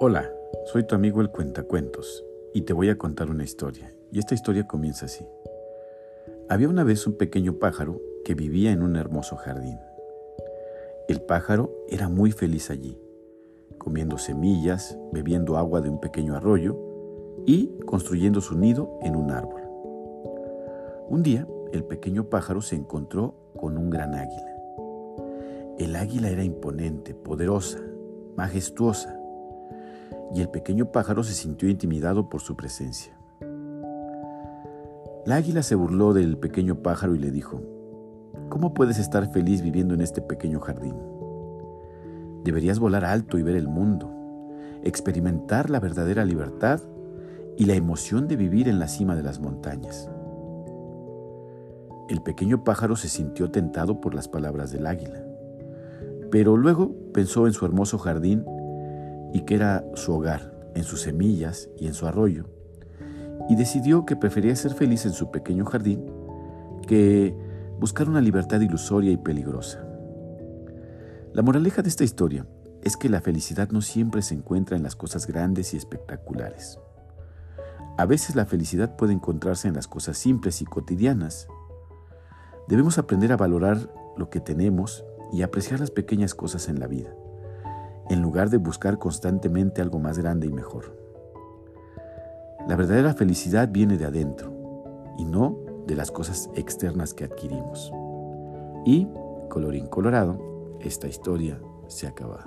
Hola, soy tu amigo el Cuentacuentos y te voy a contar una historia. Y esta historia comienza así. Había una vez un pequeño pájaro que vivía en un hermoso jardín. El pájaro era muy feliz allí, comiendo semillas, bebiendo agua de un pequeño arroyo y construyendo su nido en un árbol. Un día, el pequeño pájaro se encontró con un gran águila. El águila era imponente, poderosa, majestuosa y el pequeño pájaro se sintió intimidado por su presencia. La águila se burló del pequeño pájaro y le dijo, ¿Cómo puedes estar feliz viviendo en este pequeño jardín? Deberías volar alto y ver el mundo, experimentar la verdadera libertad y la emoción de vivir en la cima de las montañas. El pequeño pájaro se sintió tentado por las palabras del águila, pero luego pensó en su hermoso jardín y que era su hogar, en sus semillas y en su arroyo, y decidió que prefería ser feliz en su pequeño jardín que buscar una libertad ilusoria y peligrosa. La moraleja de esta historia es que la felicidad no siempre se encuentra en las cosas grandes y espectaculares. A veces la felicidad puede encontrarse en las cosas simples y cotidianas. Debemos aprender a valorar lo que tenemos y apreciar las pequeñas cosas en la vida en lugar de buscar constantemente algo más grande y mejor. La verdadera felicidad viene de adentro y no de las cosas externas que adquirimos. Y, colorín colorado, esta historia se acaba.